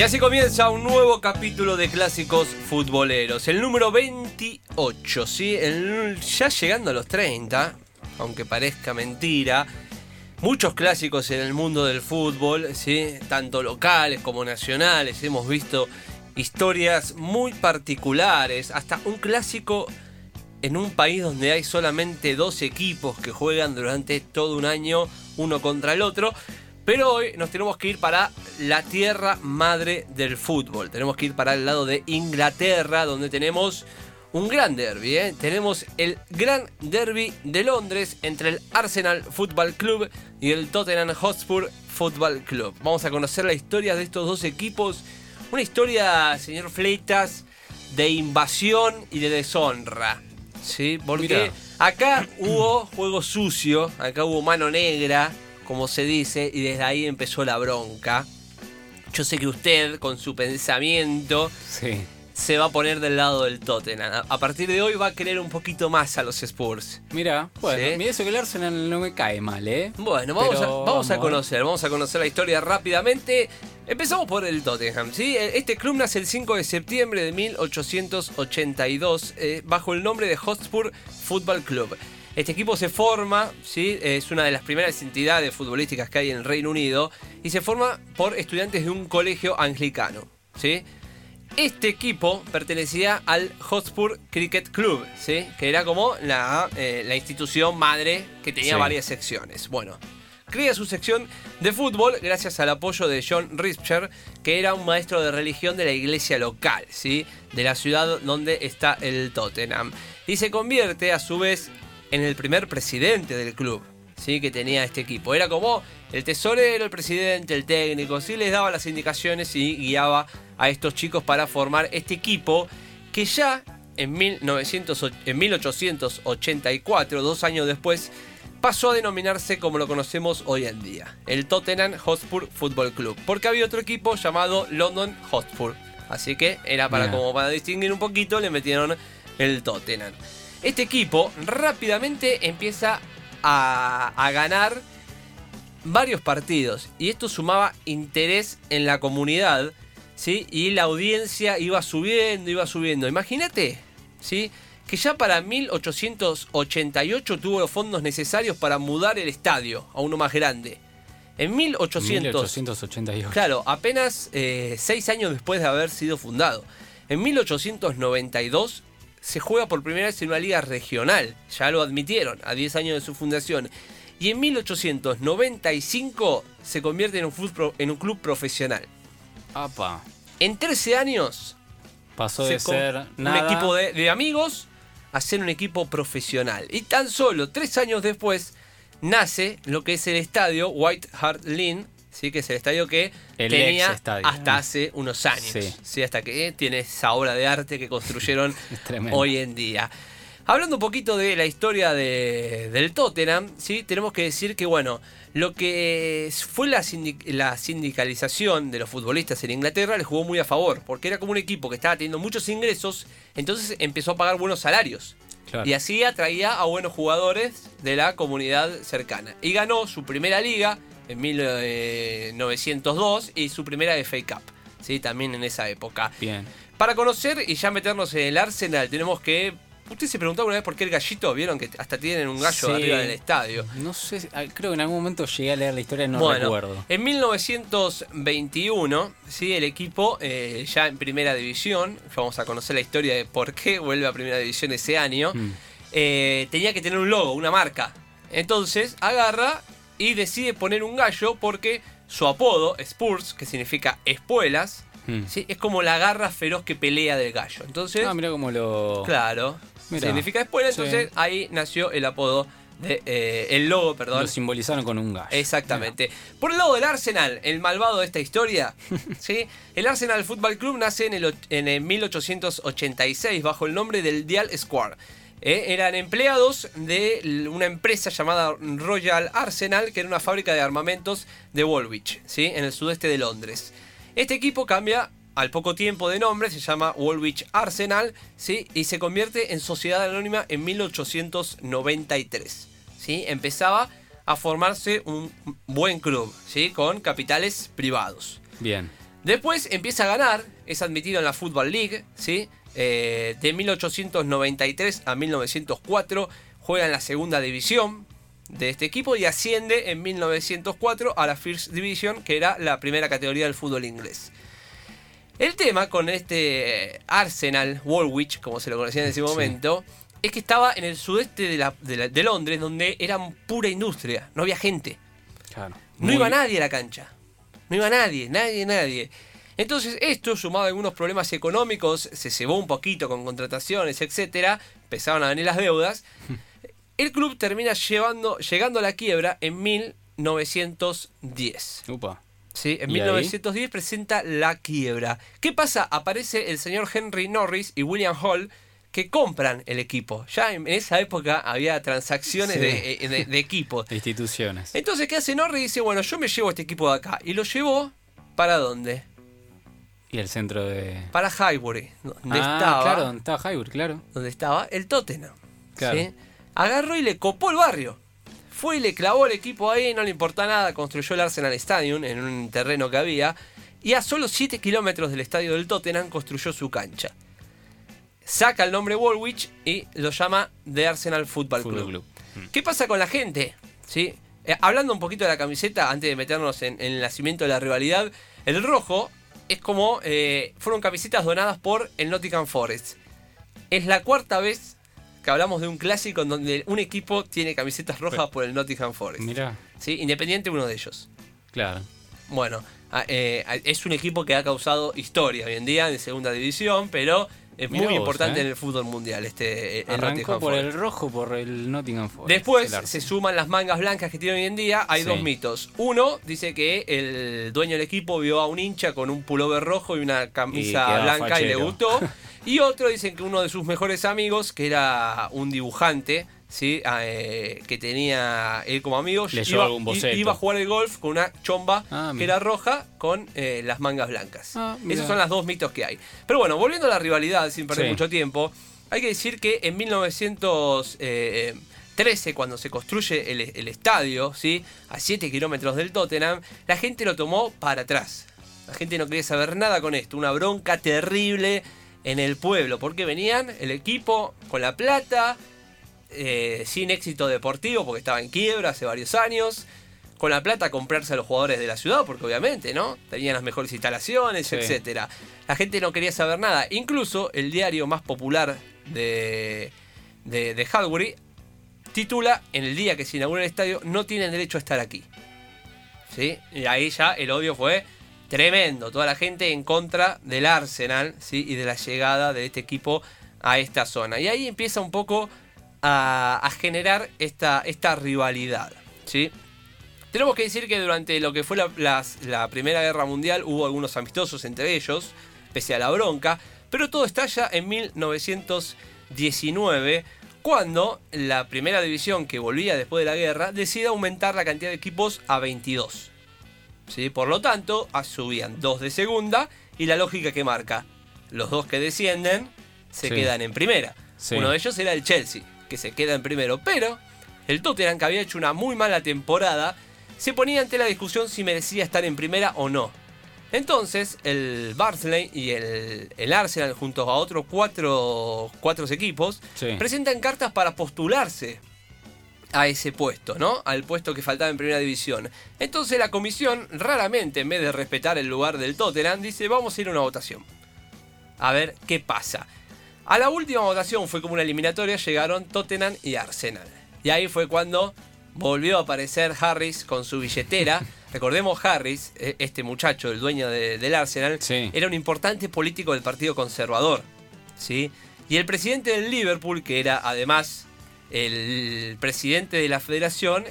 Y así comienza un nuevo capítulo de clásicos futboleros, el número 28, ¿sí? Ya llegando a los 30, aunque parezca mentira. Muchos clásicos en el mundo del fútbol, ¿sí? tanto locales como nacionales. Hemos visto historias muy particulares, hasta un clásico en un país donde hay solamente dos equipos que juegan durante todo un año uno contra el otro. Pero hoy nos tenemos que ir para la tierra madre del fútbol. Tenemos que ir para el lado de Inglaterra, donde tenemos un gran derby. ¿eh? Tenemos el gran derby de Londres entre el Arsenal Football Club y el Tottenham Hotspur Football Club. Vamos a conocer la historia de estos dos equipos. Una historia, señor Fleitas, de invasión y de deshonra. ¿Sí? Porque Mirá. acá hubo juego sucio, acá hubo mano negra, como se dice, y desde ahí empezó la bronca. Yo sé que usted, con su pensamiento, Sí. se va a poner del lado del Tottenham. A- partir de hoy va a querer un poquito más a los Spurs. Mira, bueno, Sí. mira eso que el Arsenal no me cae mal, ¿eh? Bueno, vamos, a, vamos conocer, vamos a conocer la historia rápidamente. Empezamos por el Tottenham, ¿sí? Este club nace el 5 de septiembre de 1882 eh, bajo el nombre de Hotspur Football Club. Este equipo se forma, ¿sí? es una de las primeras entidades futbolísticas que hay en el Reino Unido y se forma por estudiantes de un colegio anglicano, ¿sí? Este equipo pertenecía al Hotspur Cricket Club, ¿sí? que era como la, eh, la institución madre que tenía Sí. varias secciones. Bueno, crea su sección de fútbol gracias al apoyo de John Ripcher, que era un maestro de religión de la iglesia local, ¿sí? de la ciudad donde está el Tottenham. Y se convierte a su vez en el primer presidente del club. ¿sí? que tenía este equipo. Era como el tesorero, el presidente, el técnico, ¿sí? les daba las indicaciones y guiaba a estos chicos para formar este equipo que ya en, 1900 en 1884, dos años después, pasó a denominarse como lo conocemos hoy en día, el Tottenham Hotspur Football Club, porque había otro equipo llamado London Hotspur. Así que era para como para distinguir un poquito, le metieron el Tottenham. Este equipo rápidamente empieza a, a ganar varios partidos y esto sumaba interés en la comunidad, ¿sí? Y la audiencia iba subiendo, iba subiendo. Imagínate, ¿sí? Que ya para 1888 tuvo los fondos necesarios para mudar el estadio a uno más grande. En 1800, 1888. Claro, apenas eh, seis años después de haber sido fundado. En 1892 se juega por primera vez en una liga regional, ya lo admitieron, a 10 años de su fundación. Y en 1895 se convierte en un, en club profesional. Apa. En 13 años, Pasó se de ser un equipo de, de amigos a ser un equipo profesional. Y tan solo tres años después nace lo que es el estadio White Hart Lane, ¿sí? que es el estadio que El tenía estadio. hasta hace unos años. Sí. Sí, hasta que tiene esa obra de arte que construyeron hoy en día. Hablando un poquito de la historia de- del Tottenham, ¿sí? tenemos que decir que bueno, lo que fue la, la sindicalización de los futbolistas en Inglaterra le jugó muy a favor, porque era como un equipo que estaba teniendo muchos ingresos, entonces empezó a pagar buenos salarios. Claro. Y así atraía a buenos jugadores de la comunidad cercana. Y ganó su primera liga en 1902 y su primera FA Cup, ¿sí? también en esa época. Bien. Para conocer y ya meternos en el Arsenal, tenemos que. Usted se preguntaba una vez por qué el gallito, vieron que hasta tienen un gallo Sí. arriba del estadio. No sé, ah, creo que en algún momento llegué a leer la historia, no bueno, recuerdo. en 1921, ¿sí? el equipo eh, ya en primera división, vamos a conocer la historia de por qué vuelve a primera división ese año, Mm. eh, tenía que tener un logo, una marca. Entonces agarra y decide poner un gallo porque su apodo, Spurs, que significa espuelas, Mm. ¿sí? Es como la garra feroz que pelea del gallo. Entonces, Ah, mira cómo lo. claro, Mirá. significa. Sí. Entonces ahí nació el apodo de eh, el logo, perdón. Lo simbolizaron con un gallo. Exactamente. Por el lado del Arsenal, el malvado de esta historia, ¿sí? el Arsenal Football Club nace en el, en el 1886 bajo el nombre del Dial Square. ¿Eh? Eran empleados de una empresa llamada Royal Arsenal, que era una fábrica de armamentos de Woolwich, ¿sí? en el sudeste de Londres. Este equipo cambia al poco tiempo de nombre, se llama Woolwich Arsenal, ¿sí? y se convierte en sociedad anónima en 1893. ¿sí? Empezaba a formarse un buen club, ¿sí? con capitales privados. Bien. Después empieza a ganar, es admitido en la Football League, ¿sí? Eh, de 1893 a 1904 juega en la segunda división de este equipo y asciende en 1904 a la First Division, que era la primera categoría del fútbol inglés. El tema con este Arsenal Woolwich, como se lo conocía en ese Sí. momento, es que estaba en el sudeste de, la- de la- de Londres, donde era pura industria, no había gente. Claro. No Muy- iba nadie a la cancha. No iba nadie, nadie, nadie. Entonces, esto, sumado a algunos problemas económicos, se cebó un poquito con contrataciones, etcétera, empezaron a venir las deudas. El club termina llevando, llegando a la quiebra en 1910. Upa. ¿sí? En ¿Y ahí? 1910 presenta la quiebra. ¿Qué pasa? Aparece el señor Henry Norris y William Hall que compran el equipo. Ya en esa época había transacciones Sí. de, eh, de- de equipos. De instituciones. Entonces, ¿qué hace Norris? Dice, bueno, yo me llevo este equipo de acá. Y lo llevó, ¿para dónde? Y el centro de. Para Highbury, donde ah, estaba, claro, donde estaba Highbury, claro. donde estaba el Tottenham. Claro. ¿sí? Agarró y le copó el barrio. Fue y le clavó el equipo ahí, no le importa nada, construyó el Arsenal Stadium en un terreno que había. Y a solo 7 kilómetros del estadio del Tottenham construyó su cancha. Saca el nombre Woolwich y lo llama The Arsenal Football. Club. Mm. ¿Qué pasa con la gente? ¿Sí? Eh, hablando un poquito de la camiseta, antes de meternos en, en el nacimiento de la rivalidad, el rojo es como eh, fueron camisetas donadas por el Nottingham Forest. Es la cuarta vez que hablamos de un clásico en donde un equipo tiene camisetas rojas por el Nottingham Forest. Mirá, ¿Sí? Independiente uno de ellos. claro. Bueno, eh, es un equipo que ha causado historia hoy en día en segunda división, pero es muy vos, importante eh. en el fútbol mundial. Este, eh, el Arrancó por Forest. el rojo, por el Nottingham Forest. Después se suman las mangas blancas que tiene hoy en día. Hay Sí. dos mitos. Uno dice que el dueño del equipo vio a un hincha con un pullover rojo y una camisa blanca y le gustó. Y otro dicen que uno de sus mejores amigos, que era un dibujante, ¿sí? Ah, eh, que tenía él como amigo, iba, iba a jugar el golf con una chomba Ah, que era roja con eh, las mangas blancas. Ah. Esos son los dos mitos que hay. Pero bueno, volviendo a la rivalidad, sin perder Sí. mucho tiempo, hay que decir que en 1913, cuando se construye el, el estadio, ¿sí? a 7 kilómetros del Tottenham, la gente lo tomó para atrás. La gente no quería saber nada con esto, una bronca terrible en el pueblo, porque venían el equipo con la plata, eh, sin éxito deportivo, porque estaba en quiebra hace varios años. Con la plata a comprarse a los jugadores de la ciudad, porque obviamente, ¿no? Tenían las mejores instalaciones, Sí. etcétera. La gente no quería saber nada. Incluso el diario más popular de, de, de Highbury titula en el día que se inaugura el estadio, no tienen derecho a estar aquí. ¿Sí? Y ahí ya el odio fue tremendo. Toda la gente en contra del Arsenal, ¿sí? Y de la llegada de este equipo a esta zona. Y ahí empieza un poco a, a generar esta, esta rivalidad, ¿sí? Tenemos que decir que durante lo que fue la, las- la Primera Guerra Mundial hubo algunos amistosos entre ellos, pese a la bronca, pero todo estalla en 1919, cuando la primera división que volvía después de la guerra decide aumentar la cantidad de equipos a 22. ¿Sí? Por lo tanto, ah, subían dos de segunda y la lógica que marca, los dos que descienden se Sí. quedan en primera. Sí. Uno de ellos era el Chelsea, que se queda en primero, pero el Tottenham, que había hecho una muy mala temporada, se ponía ante la discusión si merecía estar en primera o no. Entonces, el Barnsley y el, el Arsenal, junto a otros cuatro, cuatro equipos, Sí. presentan cartas para postularse a ese puesto, ¿no? Al puesto que faltaba en primera división. Entonces la comisión, raramente, en vez de respetar el lugar del Tottenham, dice, vamos a ir a una votación. A ver qué pasa. A la última votación fue como una eliminatoria, llegaron Tottenham y Arsenal. Y ahí fue cuando volvió a aparecer Harris con su billetera Recordemos Harris, eh, este muchacho, el dueño de- del Arsenal, Sí. era un importante político del Partido Conservador. ¿sí? Y el presidente del Liverpool, que era además el presidente de la federación,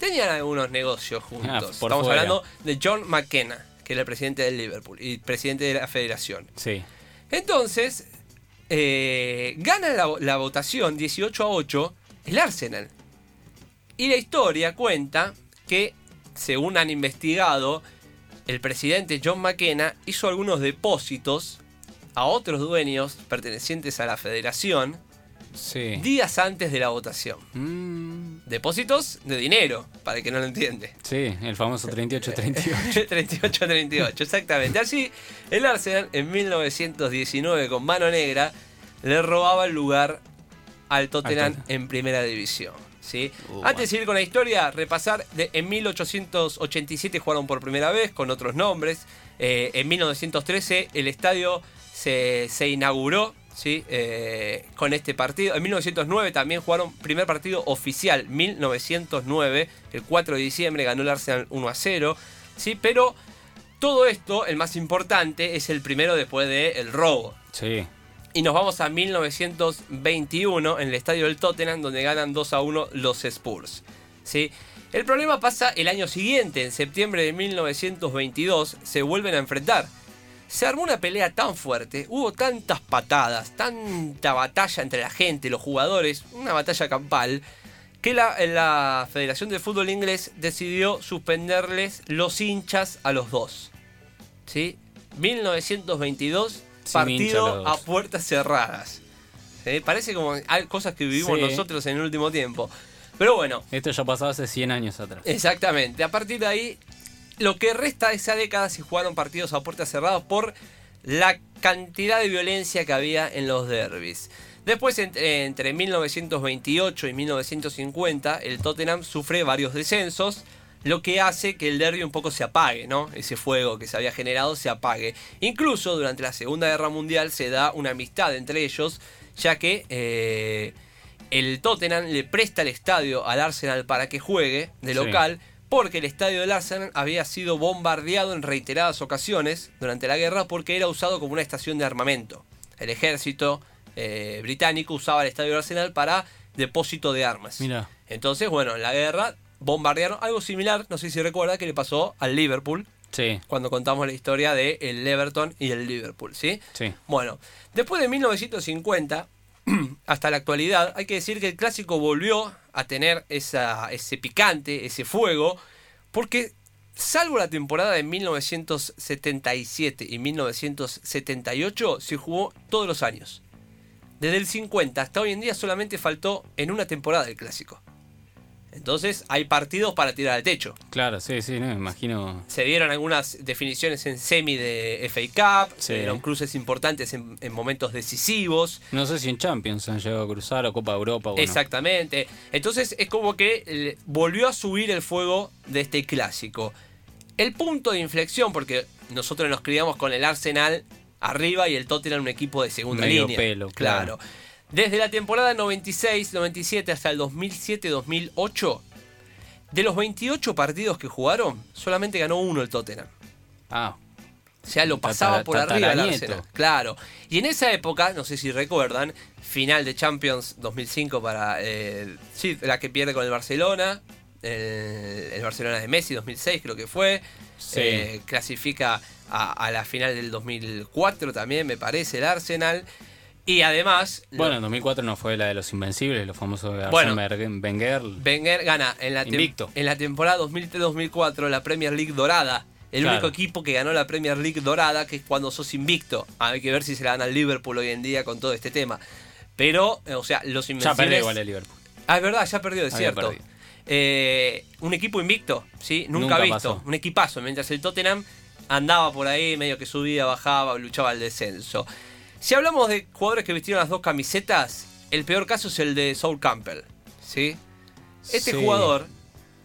tenían algunos negocios juntos. Ah, por Estamos fuera. hablando de John McKenna, que era el presidente del Liverpool y presidente de la federación. Sí. Entonces, eh, gana la, la votación 18 a 8 el Arsenal. Y la historia cuenta que, según han investigado, el presidente John McKenna hizo algunos depósitos a otros dueños pertenecientes a la federación Sí. días antes de la votación. Mm, Depósitos de dinero, para el que no lo entiende. sí, el famoso 38-38. 38-38, exactamente. Así, el Arsenal en 1919 con mano negra le robaba el lugar al Tottenham en primera división. ¿sí? Uh, Antes de seguir con la historia, repasar, de, en 1887 jugaron por primera vez con otros nombres. Eh, en 1913 el estadio se, se inauguró ¿sí? Eh, con este partido. En 1909 también jugaron primer partido oficial, 1909, el 4 de diciembre ganó el Arsenal 1 a 0. ¿sí? Pero todo esto, el más importante, es el primero después del robo. Sí. Y nos vamos a 1921 en el estadio del Tottenham, donde ganan 2 a 1 los Spurs. ¿sí? El problema pasa el año siguiente, en septiembre de 1922, se vuelven a enfrentar. Se armó una pelea tan fuerte, hubo tantas patadas, tanta batalla entre la gente, los jugadores, una batalla campal, que la, la Federación de Fútbol Inglés decidió suspenderles los hinchas a los dos. ¿Sí? 1922, Sin hincha partido a puertas cerradas. ¿Sí? Parece como hay cosas que vivimos Sí. nosotros en el último tiempo. Pero bueno, Esto ya pasó hace 100 años atrás. Exactamente. A partir de ahí, lo que resta de esa década se jugaron partidos a puertas cerradas por la cantidad de violencia que había en los derbis. Después, entre, entre 1928 y 1950, el Tottenham sufre varios descensos, lo que hace que el derby un poco se apague, ¿no? Ese fuego que se había generado se apague. Incluso durante la Segunda Guerra Mundial se da una amistad entre ellos, ya que eh, el Tottenham le presta el estadio al Arsenal para que juegue de Sí. Porque el estadio del Arsenal había sido bombardeado en reiteradas ocasiones durante la guerra porque era usado como una estación de armamento. El ejército eh, británico usaba el estadio del Arsenal para depósito de armas. Mira. Entonces, bueno, en la guerra bombardearon algo similar, no sé si recuerda, que le pasó al Liverpool Sí, cuando contamos la historia de el Everton y el Liverpool, ¿sí? sí. Bueno, después de 1950 hasta la actualidad, hay que decir que el clásico volvió a tener ese picante, ese fuego, porque salvo la temporada de 1977 y 1978, se jugó todos los años. Desde el 50 hasta hoy en día solamente faltó en una temporada el clásico. Entonces hay partidos para tirar al techo. Claro, sí, sí, no, me imagino. Se dieron algunas definiciones en semi de FA Cup, Sí. se dieron cruces importantes en, en momentos decisivos. No sé si en Champions han llegado a cruzar o Copa Europa o no. Exactamente. Entonces es como que eh, volvió a subir el fuego de este clásico. El punto de inflexión, porque nosotros nos criamos con el Arsenal arriba y el Tottenham un equipo de segunda Medio línea. pelo, claro. Desde la temporada 96-97 hasta el 2007-2008, de los 28 partidos que jugaron, solamente ganó uno el Tottenham. Ah, O sea, lo pasaba por arriba el. Arsenal. Claro. Y en esa época, no sé si recuerdan, final de Champions 2005 para. eh, sí, la que pierde con el Barcelona. El, el Barcelona de Messi 2006 creo que fue. Sí. Eh, clasifica a, a la final del 2004 también, me parece, el Arsenal. Y además. bueno, en 2004 no fue la de los Invencibles, los famosos de Bueno. Wenger. Wenger gana en la, Invicto. en la temporada 2003-2004 la Premier League dorada. El Claro. único equipo que ganó la Premier League dorada, que es cuando sos invicto. Hay que ver si se la dan al Liverpool hoy en día con todo este tema. Pero, eh, o sea, los Ya invencibles... perdió igual el Liverpool. Ah, es verdad, ya perdió, es Había cierto. perdido. Eh, un equipo invicto, ¿sí? Nunca, Nunca visto. pasó. Un equipazo. Mientras el Tottenham andaba por ahí, medio que subía, bajaba, luchaba al descenso. Si hablamos de jugadores que vistieron las dos camisetas, el peor caso es el de Saul Campbell, ¿sí? Este Sí. jugador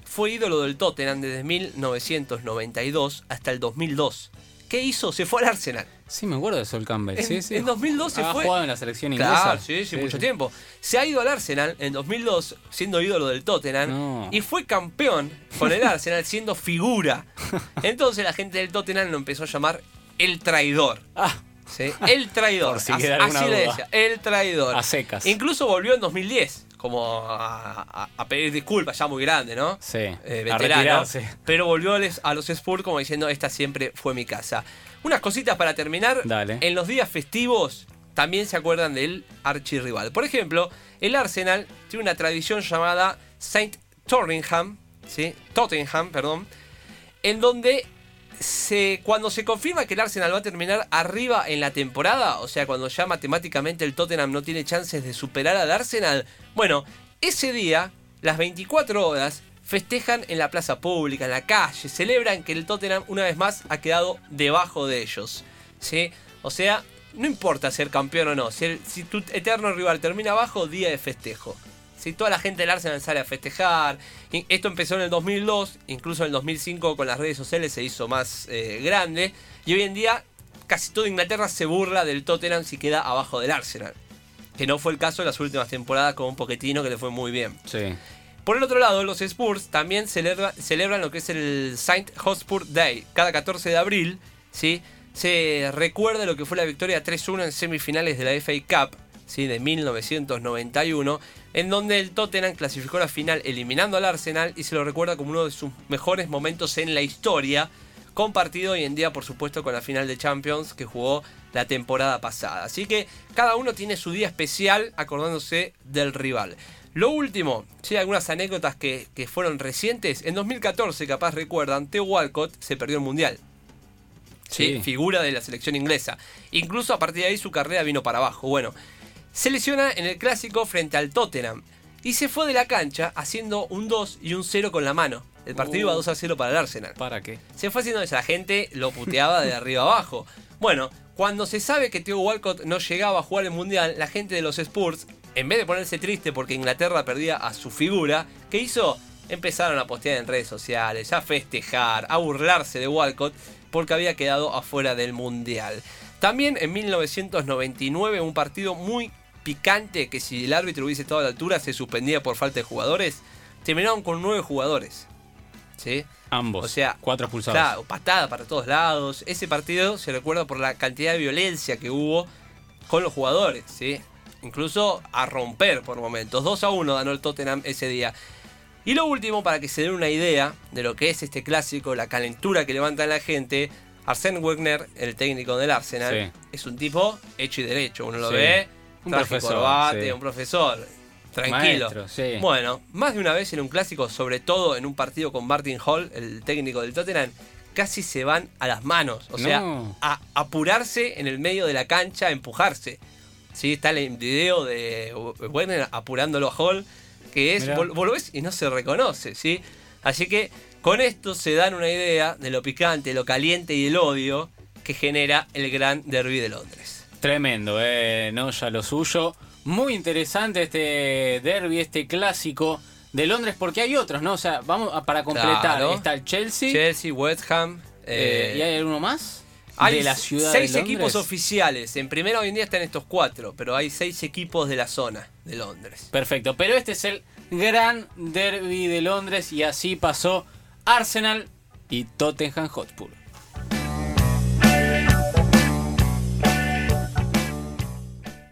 fue ídolo del Tottenham desde 1992 hasta el 2002. ¿Qué hizo? Se fue al Arsenal. Sí, me acuerdo de Sol Campbell. En, sí, sí. en 2012 ha fue. jugado en la selección inglesa. Claro, sí, sí, mucho tiempo. Se ha ido al Arsenal en 2002 siendo ídolo del Tottenham No. y fue campeón con el Arsenal siendo figura. Entonces la gente del Tottenham lo empezó a llamar el traidor. Ah, ¿sí? El traidor. Si Así- le decía, el traidor. a secas. Incluso volvió en 2010 como a, a- a pedir disculpas, ya muy grande, ¿no? Sí, Eh, a veterano, retirarse. pero volvió a a los Spurs como diciendo, esta siempre fue mi casa. Unas cositas para terminar. Dale. En los días festivos también se acuerdan del archirrival. Por ejemplo, el Arsenal tiene una tradición llamada Saint Tottenham, ¿sí? Tottenham, perdón, en donde se, cuando se confirma que el Arsenal va a terminar arriba en la temporada, o sea, cuando ya matemáticamente el Tottenham no tiene chances de superar al Arsenal, bueno, ese día, las 24 horas, festejan en la plaza pública, en la calle, celebran que el Tottenham una vez más ha quedado debajo de ellos. ¿sí? O sea, no importa ser campeón o no, si, el- si tu eterno rival termina abajo, día de festejo. Si toda la gente del Arsenal sale a festejar. Esto empezó en el 2002, incluso en el 2005 con las redes sociales se hizo más eh, grande. Y hoy en día casi toda Inglaterra se burla del Tottenham si queda abajo del Arsenal. Que no fue el caso en las últimas temporadas con un poquetino que le fue muy bien. Sí. Por el otro lado, los Spurs también celebra- celebran lo que es el Saint Hotspur Day. Cada 14 de abril, ¿sí? Se recuerda lo que fue la victoria 3-1 en semifinales de la FA Cup, ¿sí? De 1991, en donde el Tottenham clasificó la final eliminando al Arsenal y se lo recuerda como uno de sus mejores momentos en la historia, compartido hoy en día, por supuesto, con la final de Champions que jugó la temporada pasada. Así que cada uno tiene su día especial acordándose del rival. Lo último, sí, algunas anécdotas que, que fueron recientes. En 2014, capaz recuerdan, Theo Walcott se perdió el Mundial. ¿sí? Sí. Figura de la selección inglesa. Incluso a partir de ahí su carrera vino para abajo. Bueno, se lesiona en el clásico frente al Tottenham. Y se fue de la cancha haciendo un 2 y un 0 con la mano. El partido Uh. iba 2 a 0 para el Arsenal. ¿Para qué? Se fue haciendo eso, la gente lo puteaba de arriba abajo. Bueno, cuando se sabe que Theo Walcott no llegaba a jugar el Mundial, la gente de los Spurs, en vez de ponerse triste porque Inglaterra perdía a su figura, ¿qué hizo? Empezaron a postear en redes sociales, a festejar, a burlarse de Walcott porque había quedado afuera del Mundial. También en 1999 un partido muy picante que si el árbitro hubiese estado a la altura se suspendía por falta de jugadores, terminaron con nueve jugadores. ¿Sí? Ambos. O sea, cuatro expulsados. Claro, patada para todos lados. Ese partido se recuerda por la cantidad de violencia que hubo con los jugadores, ¿sí? Incluso a romper por momentos. 2 a 1 ganó el Tottenham ese día. Y lo último, para que se den una idea de lo que es este clásico, la calentura que levanta la gente, Arsène Wenger, el técnico del Arsenal, Sí. es un tipo hecho y derecho. Uno lo Sí. ve, Un profesor, sí. un profesor, tranquilo. Maestro, sí. Bueno, más de una vez en un clásico, sobre todo en un partido con Martin Hall, el técnico del Tottenham, casi se van a las manos. O sea, No. a apurarse en el medio de la cancha, a empujarse. Sí, está el video de Werner apurándolo a Hall, que es, lo ves y no se reconoce, ¿sí? Así que con esto se dan una idea de lo picante, lo caliente y el odio que genera el gran derby de Londres. Tremendo, eh, no ya lo suyo. Muy interesante este derby, este clásico de Londres, porque hay otros, ¿no? O sea, vamos a, para completar. Claro. Está el Chelsea. Chelsea, West Ham. eh, eh, ¿Y hay alguno más? Hay de la ciudad seis de Londres. equipos oficiales. En primera hoy en día están estos cuatro, pero hay seis equipos de la zona de Londres. Perfecto, pero este es el gran derby de Londres y así pasó Arsenal y Tottenham Hotspur.